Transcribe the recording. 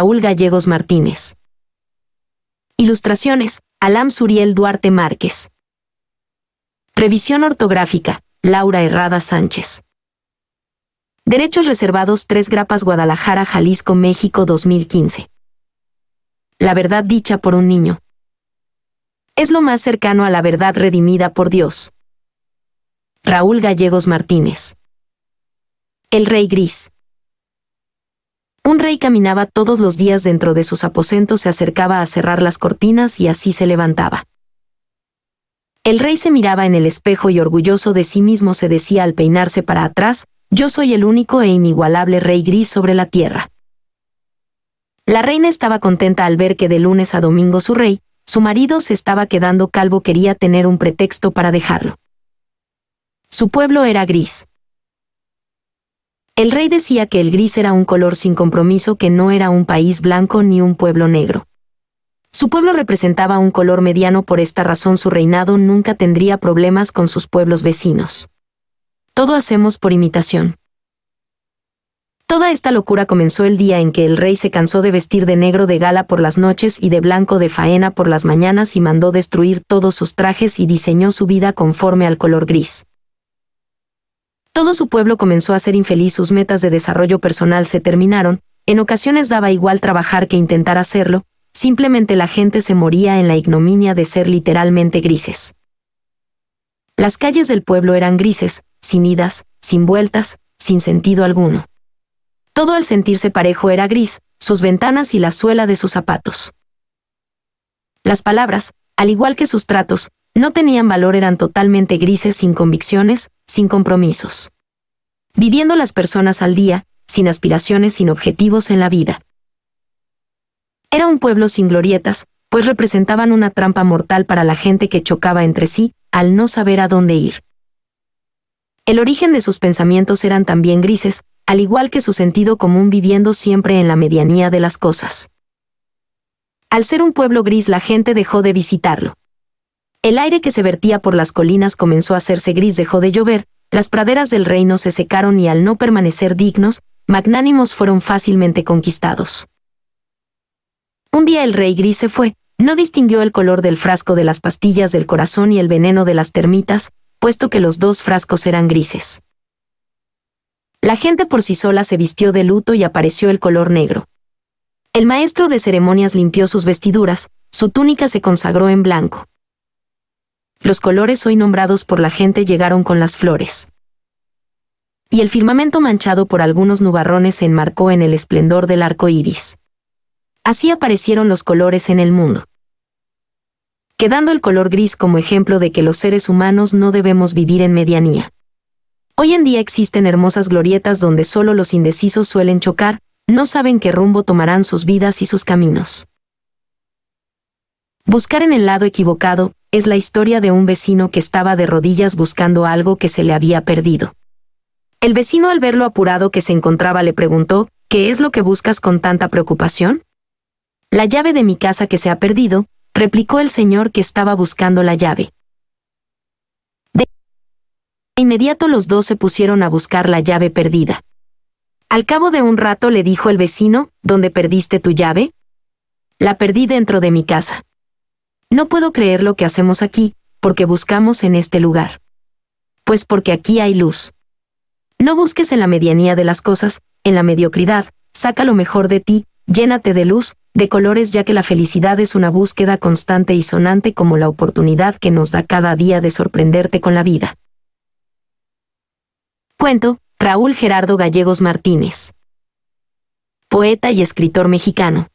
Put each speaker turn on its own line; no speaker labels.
Raúl Gallegos Martínez. Ilustraciones, Alam Suriel Duarte Márquez. Revisión ortográfica, Laura Herrada Sánchez. Derechos reservados 3 Grapas Guadalajara, Jalisco, México 2015. La verdad dicha por un niño. Es lo más cercano a la verdad redimida por Dios. Raúl Gallegos Martínez. El Rey Gris. Un rey caminaba todos los días dentro de sus aposentos, se acercaba a cerrar las cortinas y así se levantaba. El rey se miraba en el espejo y orgulloso de sí mismo se decía al peinarse para atrás, yo soy el único e inigualable rey gris sobre la tierra. La reina estaba contenta al ver que de lunes a domingo su rey, su marido se estaba quedando calvo, quería tener un pretexto para dejarlo. Su pueblo era gris. El rey decía que el gris era un color sin compromiso, que no era un país blanco ni un pueblo negro. Su pueblo representaba un color mediano, por esta razón su reinado nunca tendría problemas con sus pueblos vecinos. Todo hacemos por imitación. Toda esta locura comenzó el día en que el rey se cansó de vestir de negro de gala por las noches y de blanco de faena por las mañanas y mandó destruir todos sus trajes y diseñó su vida conforme al color gris. Todo su pueblo comenzó a ser infeliz, sus metas de desarrollo personal se terminaron, en ocasiones daba igual trabajar que intentar hacerlo, simplemente la gente se moría en la ignominia de ser literalmente grises. Las calles del pueblo eran grises, sin idas, sin vueltas, sin sentido alguno. Todo al sentirse parejo era gris, sus ventanas y la suela de sus zapatos. Las palabras, al igual que sus tratos, no tenían valor, eran totalmente grises, sin convicciones, sin compromisos. Viviendo las personas al día, sin aspiraciones, sin objetivos en la vida. Era un pueblo sin glorietas, pues representaban una trampa mortal para la gente que chocaba entre sí, al no saber a dónde ir. El origen de sus pensamientos eran también grises, al igual que su sentido común viviendo siempre en la medianía de las cosas. Al ser un pueblo gris la gente dejó de visitarlo. El aire que se vertía por las colinas comenzó a hacerse gris, dejó de llover, las praderas del reino se secaron y al no permanecer dignos, magnánimos fueron fácilmente conquistados. Un día el rey gris se fue, no distinguió el color del frasco de las pastillas del corazón y el veneno de las termitas, puesto que los dos frascos eran grises. La gente por sí sola se vistió de luto y apareció el color negro. El maestro de ceremonias limpió sus vestiduras, su túnica se consagró en blanco. Los colores hoy nombrados por la gente llegaron con las flores. Y el firmamento manchado por algunos nubarrones se enmarcó en el esplendor del arco iris. Así aparecieron los colores en el mundo. Quedando el color gris como ejemplo de que los seres humanos no debemos vivir en medianía. Hoy en día existen hermosas glorietas donde solo los indecisos suelen chocar, no saben qué rumbo tomarán sus vidas y sus caminos. Buscar en el lado equivocado, es la historia de un vecino que estaba de rodillas buscando algo que se le había perdido. El vecino al verlo apurado que se encontraba le preguntó, ¿qué es lo que buscas con tanta preocupación? La llave de mi casa que se ha perdido, replicó el señor que estaba buscando la llave. De inmediato los dos se pusieron a buscar la llave perdida. Al cabo de un rato le dijo el vecino, ¿dónde perdiste tu llave? La perdí dentro de mi casa. No puedo creer lo que hacemos aquí, porque buscamos en este lugar. Pues porque aquí hay luz. No busques en la medianía de las cosas, en la mediocridad, saca lo mejor de ti, llénate de luz, de colores ya que la felicidad es una búsqueda constante y sonante como la oportunidad que nos da cada día de sorprenderte con la vida. Cuento, Raúl Gerardo Gallegos Martínez. Poeta y escritor mexicano.